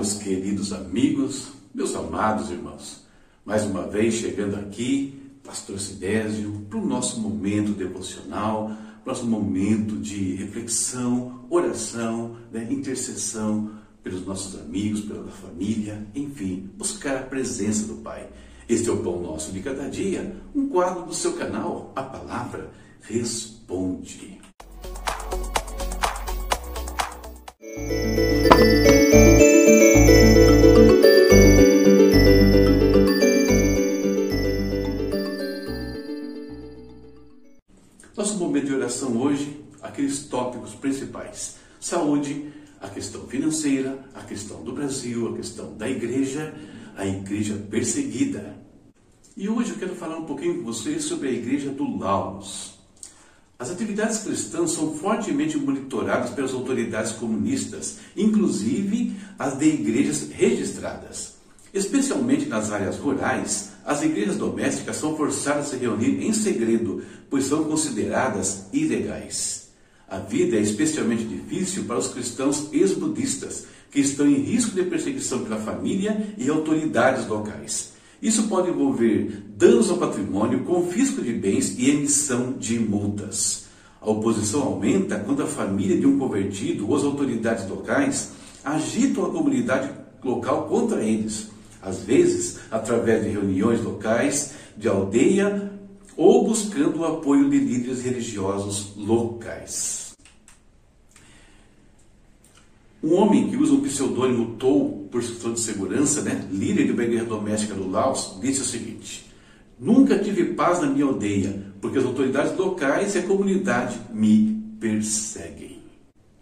Meus queridos amigos, meus amados irmãos. Mais uma vez chegando aqui, Pastor Sidésio, para o nosso momento devocional, nosso momento de reflexão, oração, né, intercessão pelos nossos amigos, pela família, enfim, buscar a presença do Pai. Este é o Pão Nosso de Cada Dia, um quadro do seu canal, a palavra Responde. Nosso momento de oração hoje, aqueles tópicos principais: saúde, a questão financeira, a questão do Brasil, a questão da igreja, a igreja perseguida. E hoje eu quero falar um pouquinho com vocês sobre a igreja do Laos. As atividades cristãs são fortemente monitoradas pelas autoridades comunistas, inclusive as de igrejas registradas. Especialmente nas áreas rurais, as igrejas domésticas são forçadas a se reunir em segredo, pois são consideradas ilegais. A vida é especialmente difícil para os cristãos ex-budistas, que estão em risco de perseguição pela família e autoridades locais. Isso pode envolver danos ao patrimônio, confisco de bens e emissão de multas. A oposição aumenta quando a família de um convertido ou as autoridades locais agitam a comunidade local contra eles, às vezes através de reuniões locais de aldeia ou buscando o apoio de líderes religiosos locais. Um homem que usa o pseudônimo Tou por questão de segurança, né, líder de uma igreja doméstica do Laos, disse o seguinte: Nunca tive paz na minha aldeia, porque as autoridades locais e a comunidade me perseguem.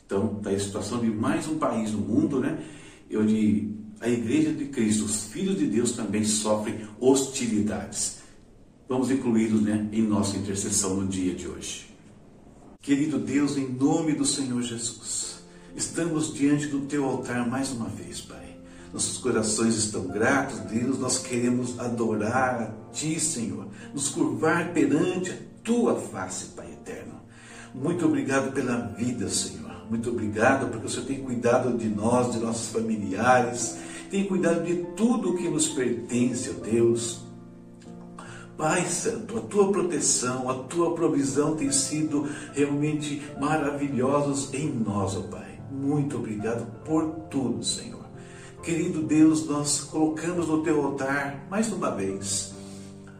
Então, está a situação de mais um país no mundo, né, onde a igreja de Cristo, os filhos de Deus também sofrem hostilidades. Vamos incluí-los né, em nossa intercessão no dia de hoje. Querido Deus, em nome do Senhor Jesus, estamos diante do teu altar mais uma vez, Pai. Nossos corações estão gratos, Deus, nós queremos adorar a Ti, Senhor, nos curvar perante a Tua face, Pai eterno. Muito obrigado pela vida, Senhor. Muito obrigado porque o Senhor tem cuidado de nós, de nossos familiares, tem cuidado de tudo o que nos pertence, ó Deus. Pai Santo, a tua proteção, a tua provisão tem sido realmente maravilhosos em nós, ó Pai. Muito obrigado por tudo, Senhor. Querido Deus, nós colocamos no teu altar mais uma vez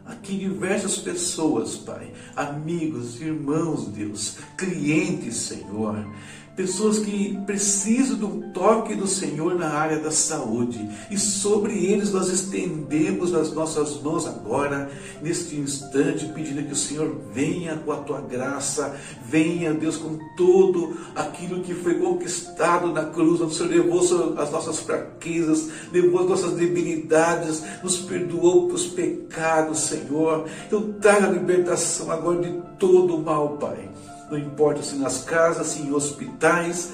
aqui diversas pessoas, Pai, amigos, irmãos, Deus, clientes, Senhor, pessoas que precisam do toque do Senhor na área da saúde. E sobre eles nós estendemos as nossas mãos agora, neste instante, pedindo que o Senhor venha com a tua graça, venha, Deus, com todo aquilo que foi conquistado na cruz, o Senhor levou as nossas fraquezas, levou as nossas debilidades, nos perdoou pelos pecados, Senhor. Então, traga a libertação agora de todo o mal, Pai não importa se nas casas, se em hospitais,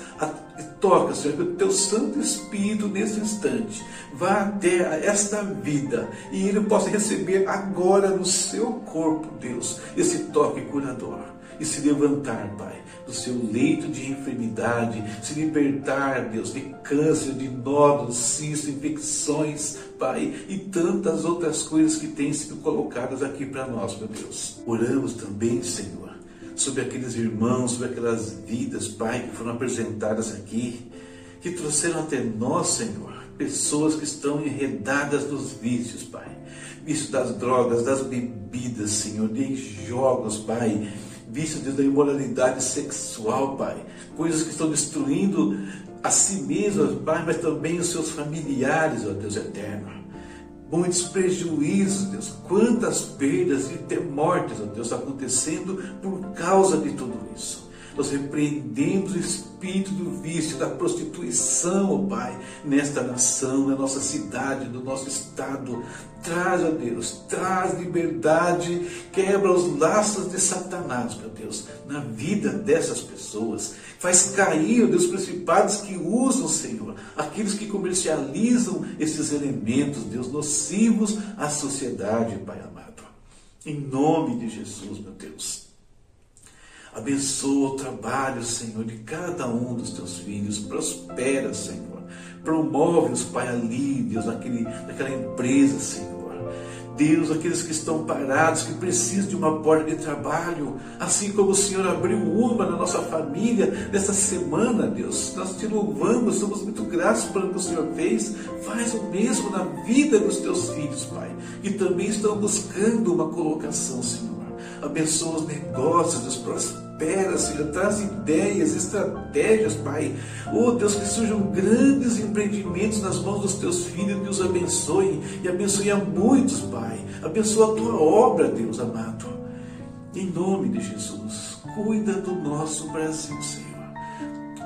toca, Senhor, que o teu Santo Espírito nesse instante vá até esta vida e ele possa receber agora no seu corpo, Deus, esse toque curador e se levantar, Pai, do seu leito de enfermidade, se libertar, Deus, de câncer, de nódulos, cistos, infecções, Pai, e tantas outras coisas que têm sido colocadas aqui para nós, meu Deus. Oramos também, Senhor sobre aqueles irmãos, sobre aquelas vidas, Pai, que foram apresentadas aqui, que trouxeram até nós, Senhor, pessoas que estão enredadas nos vícios, Pai. Vício das drogas, das bebidas, Senhor, de jogos, Pai. Vício da imoralidade sexual, Pai. Coisas que estão destruindo a si mesmas, Pai, mas também os seus familiares, ó Deus eterno muitos prejuízos, Deus, quantas perdas e até mortes, Deus, acontecendo por causa de tudo isso. Nós repreendemos o espírito do vício, da prostituição, ó Pai, nesta nação, na nossa cidade, no nosso estado. Traz, ó Deus, traz liberdade, quebra os laços de Satanás, meu Deus, na vida dessas pessoas. Faz cair, ó Deus, principados que usam, Senhor, aqueles que comercializam esses elementos, Deus, nocivos à sociedade, Pai amado. Em nome de Jesus, meu Deus. Abençoa o trabalho, Senhor, de cada um dos teus filhos. Prospera, Senhor. Promove-nos, Pai, ali, Deus, naquele, naquela empresa, Senhor. Deus, aqueles que estão parados, que precisam de uma porta de trabalho, assim como o Senhor abriu uma na nossa família nessa semana, Deus, nós te louvamos, somos muito gratos pelo que o Senhor fez. Faz o mesmo na vida dos teus filhos, Pai, que também estão buscando uma colocação, Senhor. Abençoa os negócios, Deus, prospera, Senhor, traz ideias, estratégias, Pai. Oh Deus, que surjam grandes empreendimentos nas mãos dos teus filhos, Deus abençoe e abençoe a muitos, Pai. Abençoa a tua obra, Deus amado. Em nome de Jesus, cuida do nosso Brasil, Senhor.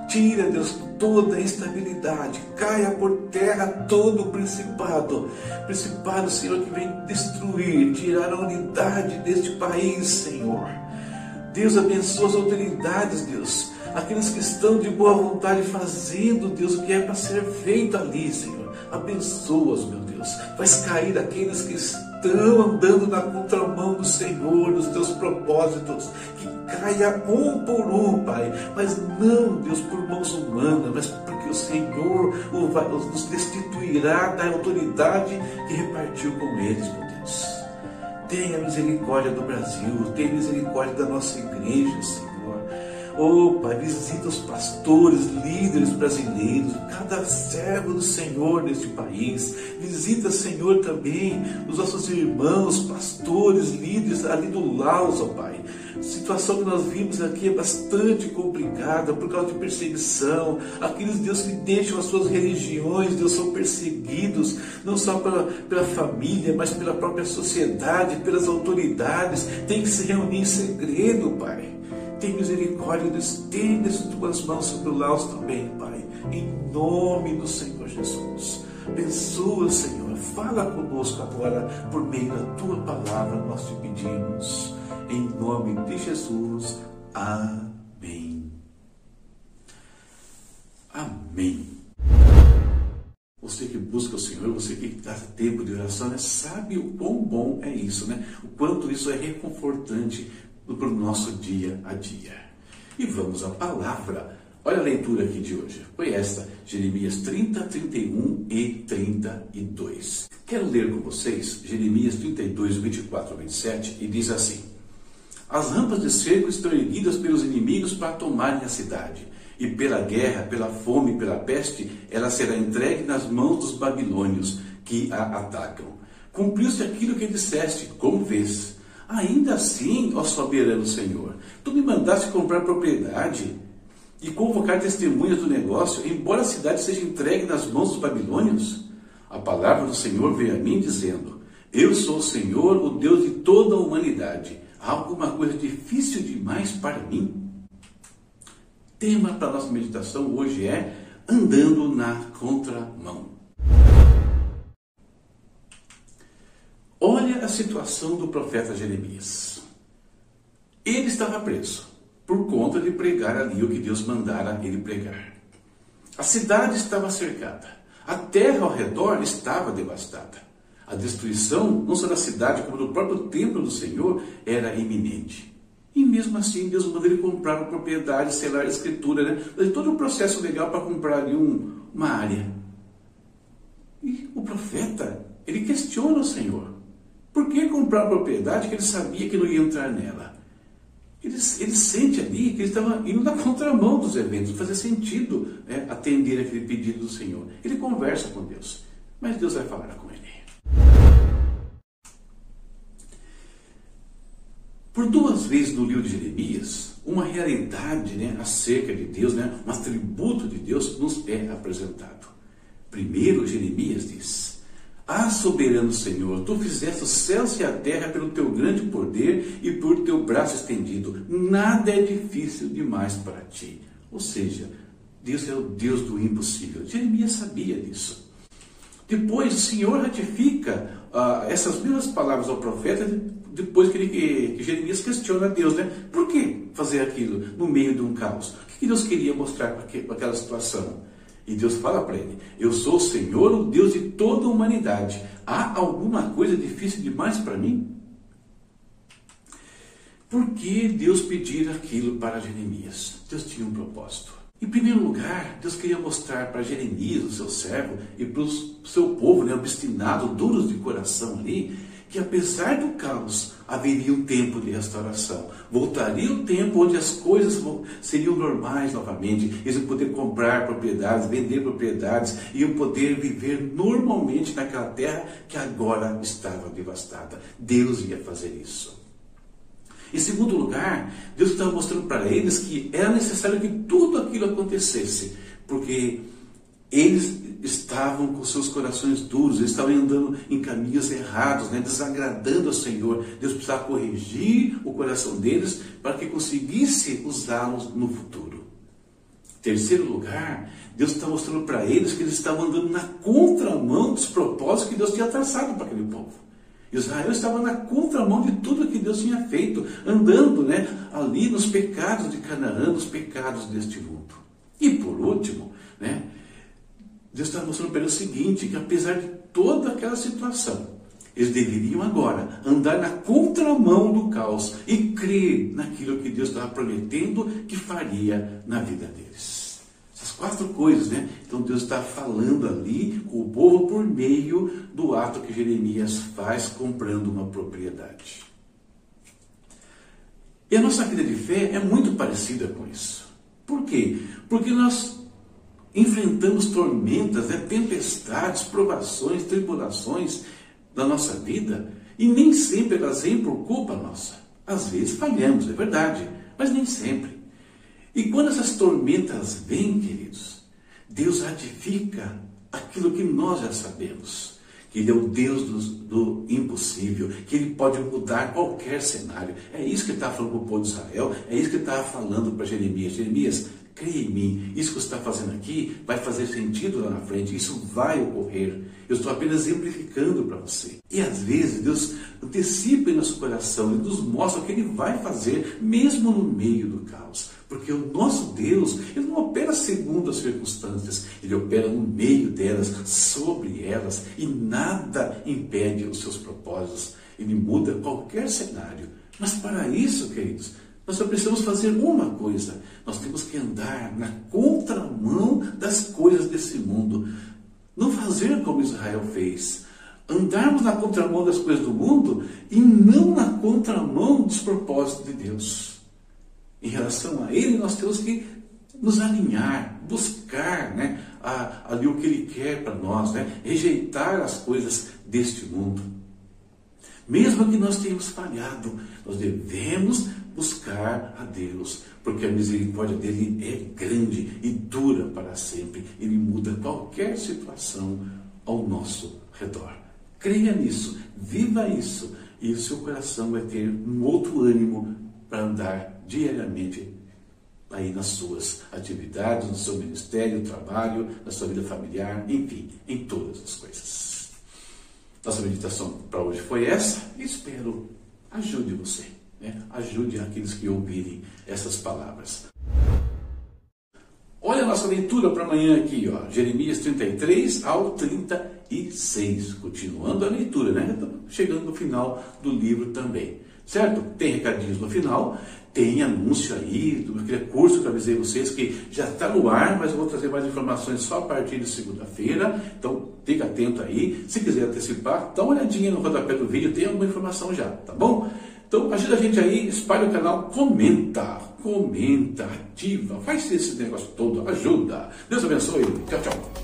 Tira, Deus, toda a instabilidade, caia por terra todo o principado. Principado, Senhor, que vem destruir, tirar a unidade deste país, Senhor. Deus abençoa as autoridades, Deus. Aqueles que estão de boa vontade fazendo, Deus, o que é para ser feito ali, Senhor. Abençoa-os, meu Deus. Faz cair aqueles que estão andando na contramão do Senhor, dos teus propósitos. Que caia um por um, Pai. Mas não, Deus, por mãos humanas, mas porque o Senhor nos destituirá da autoridade que repartiu com eles, meu Deus. Tenha misericórdia do Brasil, tenha misericórdia da nossa igreja, Senhor. Oh, Pai, visita os pastores, líderes brasileiros, cada servo do Senhor neste país. Visita, Senhor, também os nossos irmãos, pastores, líderes ali do Laos, ó oh, Pai. A situação que nós vimos aqui é bastante complicada por causa de perseguição. Aqueles Deus que deixam as suas religiões, Deus, são perseguidos, não só pela, pela família, mas pela própria sociedade, pelas autoridades. Tem que se reunir em segredo, Pai. Tem misericórdia, estende as tuas mãos sobre o Laos também, Pai. Em nome do Senhor Jesus. Abençoa, Senhor. Fala conosco agora por meio da tua palavra, nós te pedimos. Em nome de Jesus. Amém. Amém. Você que busca o Senhor, você que dá tempo de oração, né, sabe o quão bom é isso, né? O quanto isso é reconfortante para o nosso dia a dia. E vamos à palavra. Olha a leitura aqui de hoje. Foi esta, Jeremias 30, 31 e 32. Quero ler com vocês Jeremias 32, 24 a 27 e diz assim: As rampas de cerco estão erguidas pelos inimigos para tomarem a cidade. E pela guerra, pela fome, pela peste, ela será entregue nas mãos dos babilônios que a atacam. Cumpriu-se aquilo que disseste, como vês. Ainda assim, ó soberano Senhor, tu me mandaste comprar propriedade e convocar testemunhas do negócio, embora a cidade seja entregue nas mãos dos babilônios? A palavra do Senhor veio a mim dizendo: Eu sou o Senhor, o Deus de toda a humanidade. Há alguma coisa difícil demais para mim? Tema para a nossa meditação hoje é andando na contramão. Olha a situação do profeta Jeremias. Ele estava preso por conta de pregar ali o que Deus mandara ele pregar. A cidade estava cercada. A terra ao redor estava devastada. A destruição, não só da cidade, como do próprio templo do Senhor, era iminente. E mesmo assim, Deus mandou ele comprar uma propriedade, selar a escritura, né? Todo o um processo legal para comprar ali um, uma área. E o profeta, ele questiona o Senhor. Por que comprar propriedade que ele sabia que não ia entrar nela? Ele, ele sente ali que ele estava indo na contramão dos eventos, fazia sentido né, atender aquele pedido do Senhor. Ele conversa com Deus, mas Deus vai falar com ele. Por duas vezes no livro de Jeremias, uma realidade né, acerca de Deus, né, um atributo de Deus nos é apresentado. Primeiro, Jeremias diz: ah, soberano Senhor, tu fizeste os céus e a terra pelo teu grande poder e por teu braço estendido. Nada é difícil demais para ti. Ou seja, Deus é o Deus do impossível. Jeremias sabia disso. Depois o Senhor ratifica ah, essas mesmas palavras ao profeta, depois que, ele, que, Jeremias questiona Deus, né? Por que fazer aquilo no meio de um caos? O que Deus queria mostrar para aquela situação? E Deus fala para ele: Eu sou o Senhor, o Deus de toda a humanidade. Há alguma coisa difícil demais para mim? Por que Deus pedir aquilo para Jeremias? Deus tinha um propósito. Em primeiro lugar, Deus queria mostrar para Jeremias, o seu servo, e para o seu povo, né, obstinado, duros de coração ali, que apesar do caos, haveria um tempo de restauração. Voltaria o tempo onde as coisas seriam normais novamente. Eles iam poder comprar propriedades, vender propriedades, iam poder viver normalmente naquela terra que agora estava devastada. Deus ia fazer isso. Em segundo lugar, Deus estava mostrando para eles que era necessário que tudo aquilo acontecesse, porque eles estavam com seus corações duros, eles estavam andando em caminhos errados, né, desagradando ao Senhor. Deus precisava corrigir o coração deles para que conseguisse usá-los no futuro. Terceiro lugar, Deus está mostrando para eles que eles estavam andando na contramão dos propósitos que Deus tinha traçado para aquele povo. Israel estava na contramão de tudo que Deus tinha feito, andando né, ali nos pecados de Canaã, nos pecados deste mundo. E por último, né, Deus está mostrando para eles o seguinte: que apesar de toda aquela situação, eles deveriam agora andar na contramão do caos e crer naquilo que Deus estava prometendo que faria na vida deles. Essas quatro coisas, né? Então Deus está falando ali com o povo por meio do ato que Jeremias faz comprando uma propriedade. E a nossa vida de fé é muito parecida com isso. Por quê? Porque nós enfrentamos tormentas, né? tempestades, provações, tribulações da nossa vida e nem sempre elas vêm por culpa nossa. Às vezes falhamos, é verdade, mas nem sempre. E quando essas tormentas vêm, queridos, Deus ratifica aquilo que nós já sabemos. Que Ele é o Deus do, do impossível, que Ele pode mudar qualquer cenário. É isso que ele está falando para o povo de Israel, é isso que ele estava falando para Jeremias. Jeremias, creia em mim, isso que você está fazendo aqui vai fazer sentido lá na frente, isso vai ocorrer. Eu estou apenas exemplificando para você. E às vezes Deus antecipa em nosso coração, Ele nos mostra o que Ele vai fazer, mesmo no meio do caos. Porque o nosso Deus, Ele não opera segundo as circunstâncias, Ele opera no meio delas, sobre elas, e nada impede os seus propósitos. Ele muda qualquer cenário. Mas para isso, queridos, nós só precisamos fazer uma coisa: nós temos que andar na contramão das coisas desse mundo. Não fazer como Israel fez. Andarmos na contramão das coisas do mundo e não na contramão dos propósitos de Deus em relação a Ele, nós temos que nos alinhar, buscar né, a, ali o que Ele quer para nós, né, rejeitar as coisas deste mundo. Mesmo que nós tenhamos falhado, nós devemos buscar a Deus, porque a misericórdia dele é grande e dura para sempre. Ele muda qualquer situação ao nosso redor. Creia nisso, viva isso, e o seu coração vai ter um outro ânimo para andar diariamente aí nas suas atividades, no seu ministério, trabalho, na sua vida familiar, enfim, em todas as coisas. Nossa meditação para hoje foi essa e espero ajude você, né? ajude aqueles que ouvirem essas palavras. Olha a nossa leitura para amanhã aqui, ó, Jeremias 33 ao 36. Continuando a leitura, né? Chegando no final do livro também certo? Tem recadinhos no final, tem anúncio aí do curso que eu avisei vocês que já está no ar, mas eu vou trazer mais informações só a partir de segunda-feira. Então, fica atento aí. Se quiser antecipar, dá uma olhadinha no rodapé do vídeo, tem alguma informação já, tá bom? Então, ajuda a gente aí, espalha o canal, comenta, comenta, ativa, faz esse negócio todo, ajuda. Deus abençoe. Tchau, tchau.